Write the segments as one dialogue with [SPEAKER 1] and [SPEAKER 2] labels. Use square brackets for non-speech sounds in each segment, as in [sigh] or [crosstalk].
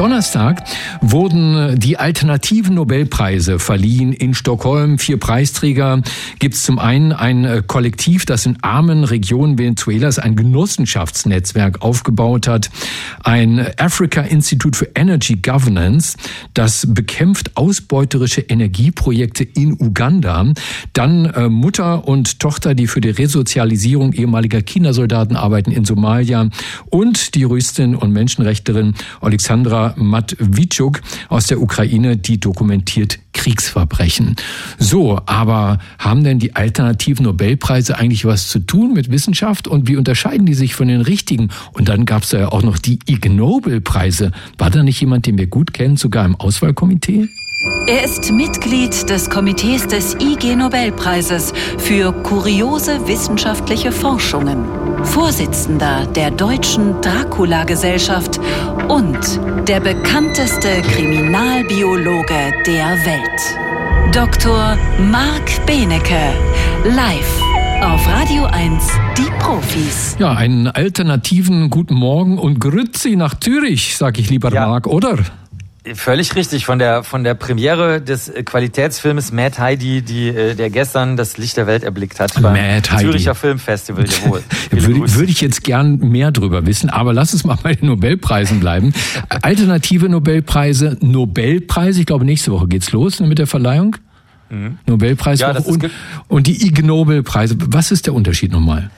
[SPEAKER 1] Donnerstag wurden die alternativen Nobelpreise verliehen in Stockholm. Vier Preisträger gibt es zum einen ein Kollektiv, das in armen Regionen Venezuelas ein Genossenschaftsnetzwerk aufgebaut hat. Ein Africa Institute for Energy Governance, das bekämpft ausbeuterische Energieprojekte in Uganda. Dann äh, Mutter und Tochter, die für die Resozialisierung ehemaliger Kindersoldaten arbeiten in Somalia. Und die Juristin und Menschenrechterin Alexandra Matwitschuk aus der Ukraine, die dokumentiert Kriegsverbrechen. So, aber haben denn die alternativen Nobelpreise eigentlich was zu tun mit Wissenschaft und wie unterscheiden die sich von den richtigen? Und dann gab es ja auch noch die Ig Nobelpreise. War da nicht jemand, den wir gut kennen, sogar im Auswahlkomitee?
[SPEAKER 2] Er ist Mitglied des Komitees des IG Nobelpreises für kuriose wissenschaftliche Forschungen, Vorsitzender der Deutschen Dracula-Gesellschaft und der bekannteste Kriminalbiologe der Welt. Dr. Marc Benecke, live auf Radio 1, die Profis.
[SPEAKER 1] Ja, einen alternativen Guten Morgen und Grüezi nach Zürich, sag ich lieber ja. Marc, oder?
[SPEAKER 3] Völlig richtig. Von der, von der Premiere des äh, Qualitätsfilmes Mad Heidi, die, äh, der gestern das Licht der Welt erblickt hat.
[SPEAKER 1] Mad Heidi.
[SPEAKER 3] Züricher Filmfestival, [laughs] jawohl.
[SPEAKER 1] würde, würde ich jetzt gern mehr drüber wissen, aber lass uns mal bei den Nobelpreisen bleiben. [laughs] Alternative Nobelpreise, Nobelpreise, ich glaube nächste Woche geht's los mit der Verleihung. Mhm. Nobelpreis ja, und, und die Ig Nobelpreise. Was ist der Unterschied nochmal?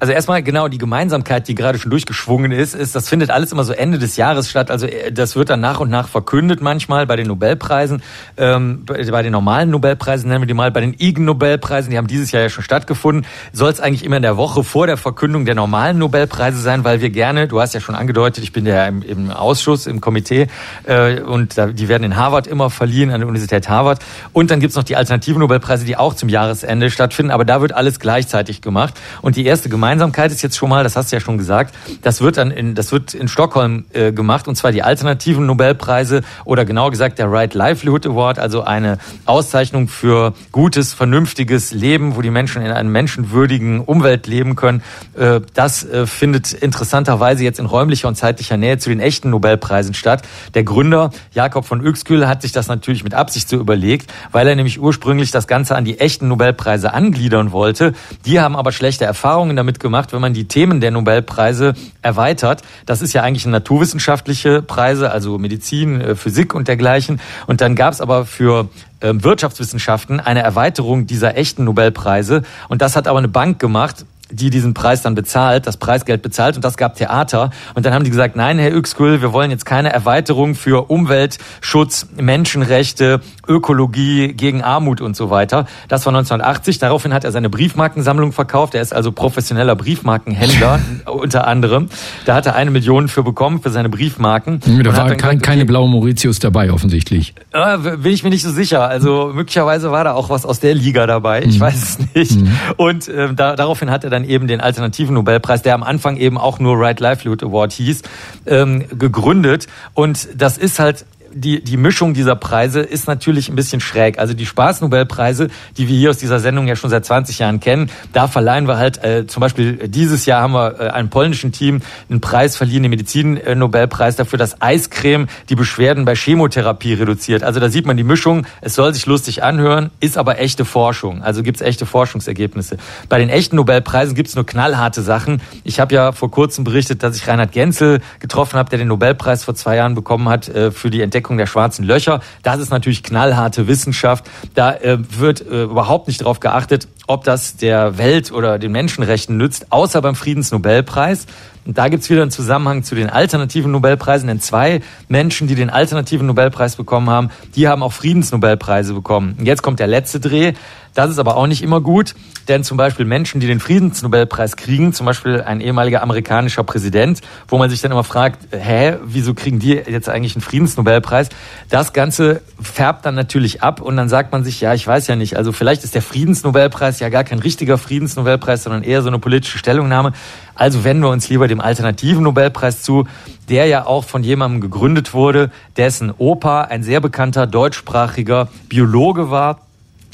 [SPEAKER 3] Also erstmal genau die Gemeinsamkeit, die gerade schon durchgeschwungen ist, ist, das findet alles immer so Ende des Jahres statt. Also äh, das wird dann nach und nach verkündet manchmal bei den Nobelpreisen, ähm, bei den normalen Nobelpreisen nennen wir die mal, bei den Ig Nobelpreisen, die haben dieses Jahr ja schon stattgefunden, soll es eigentlich immer in der Woche vor der Verkündung der normalen Nobelpreise sein, weil wir gerne, du hast ja schon angedeutet, ich bin ja im, im Ausschuss, im Komitee äh, und da, die werden in Harvard immer verliehen, an der Universität Harvard. Und dann gibt's noch die alternativen Nobelpreise, die auch zum Jahresende stattfinden, aber da wird alles gleichzeitig gemacht. Und die erste Gemeinschaft Gemeinsamkeit ist jetzt schon mal, das hast du ja schon gesagt, das wird dann in, das wird in Stockholm äh, gemacht und zwar die alternativen Nobelpreise oder genauer gesagt der Right Livelihood Award, also eine Auszeichnung für gutes, vernünftiges Leben, wo die Menschen in einem menschenwürdigen Umwelt leben können. Äh, das äh, findet interessanterweise jetzt in räumlicher und zeitlicher Nähe zu den echten Nobelpreisen statt. Der Gründer Jakob von Uexküll hat sich das natürlich mit Absicht so überlegt, weil er nämlich ursprünglich das Ganze an die echten Nobelpreise angliedern wollte. Die haben aber schlechte Erfahrungen damit gemacht, wenn man die Themen der Nobelpreise erweitert. Das ist ja eigentlich eine naturwissenschaftliche Preise, also Medizin, äh, Physik und dergleichen. Und dann gab es aber für ähm, Wirtschaftswissenschaften eine Erweiterung dieser echten Nobelpreise. Und das hat aber eine Bank gemacht, die diesen Preis dann bezahlt, das Preisgeld bezahlt und das gab Theater. Und dann haben die gesagt, nein, Herr Üxküll, wir wollen jetzt keine Erweiterung für Umweltschutz, Menschenrechte, Ökologie gegen Armut und so weiter. Das war 1980. Daraufhin hat er seine Briefmarkensammlung verkauft. Er ist also professioneller Briefmarkenhändler [laughs] unter anderem. Da hat er eine Million für bekommen, für seine Briefmarken.
[SPEAKER 1] Da war kein, gesagt, keine blaue Mauritius dabei offensichtlich.
[SPEAKER 3] Äh, bin ich mir nicht so sicher. Also möglicherweise war da auch was aus der Liga dabei. Ich mhm. weiß es nicht. Mhm. Und äh, da, daraufhin hat er dann dann eben den alternativen Nobelpreis, der am Anfang eben auch nur Right Livelihood Award hieß, ähm, gegründet. Und das ist halt die, die Mischung dieser Preise ist natürlich ein bisschen schräg. Also die Spaßnobelpreise, die wir hier aus dieser Sendung ja schon seit 20 Jahren kennen, da verleihen wir halt, äh, zum Beispiel dieses Jahr haben wir äh, einem polnischen Team einen Preis verliehen, den Medizin-Nobelpreis dafür, dass Eiscreme die Beschwerden bei Chemotherapie reduziert. Also da sieht man die Mischung, es soll sich lustig anhören, ist aber echte Forschung. Also gibt's echte Forschungsergebnisse. Bei den echten Nobelpreisen gibt's nur knallharte Sachen. Ich habe ja vor kurzem berichtet, dass ich Reinhard Genzel getroffen habe, der den Nobelpreis vor zwei Jahren bekommen hat äh, für die Entdeckung Entdeckung der schwarzen Löcher. Das ist natürlich knallharte Wissenschaft. Da äh, wird äh, überhaupt nicht darauf geachtet, ob das der Welt oder den Menschenrechten nützt, außer beim Friedensnobelpreis. Und da gibt's wieder einen Zusammenhang zu den alternativen Nobelpreisen, denn zwei Menschen, die den alternativen Nobelpreis bekommen haben, die haben auch Friedensnobelpreise bekommen. Und jetzt kommt der letzte Dreh. Das ist aber auch nicht immer gut, denn zum Beispiel Menschen, die den Friedensnobelpreis kriegen, zum Beispiel ein ehemaliger amerikanischer Präsident, wo man sich dann immer fragt, hä, wieso kriegen die jetzt eigentlich einen Friedensnobelpreis? Das Ganze färbt dann natürlich ab und dann sagt man sich, ja, ich weiß ja nicht, also vielleicht ist der Friedensnobelpreis ja gar kein richtiger Friedensnobelpreis, sondern eher so eine politische Stellungnahme. Also wenden wir uns lieber dem alternativen Nobelpreis zu, der ja auch von jemandem gegründet wurde, dessen Opa ein sehr bekannter deutschsprachiger Biologe war,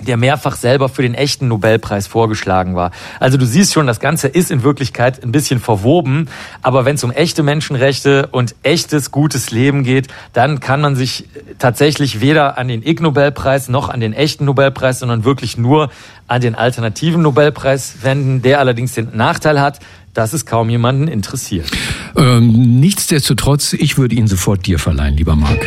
[SPEAKER 3] der mehrfach selber für den echten Nobelpreis vorgeschlagen war. Also du siehst schon, das Ganze ist in Wirklichkeit ein bisschen verwoben, aber wenn es um echte Menschenrechte und echtes gutes Leben geht, dann kann man sich tatsächlich weder an den Ig Nobelpreis noch an den echten Nobelpreis, sondern wirklich nur an den alternativen Nobelpreis wenden, der allerdings den Nachteil hat, dass es kaum jemanden interessiert.
[SPEAKER 1] Ähm, nichtsdestotrotz, ich würde ihn sofort dir verleihen, lieber Marc.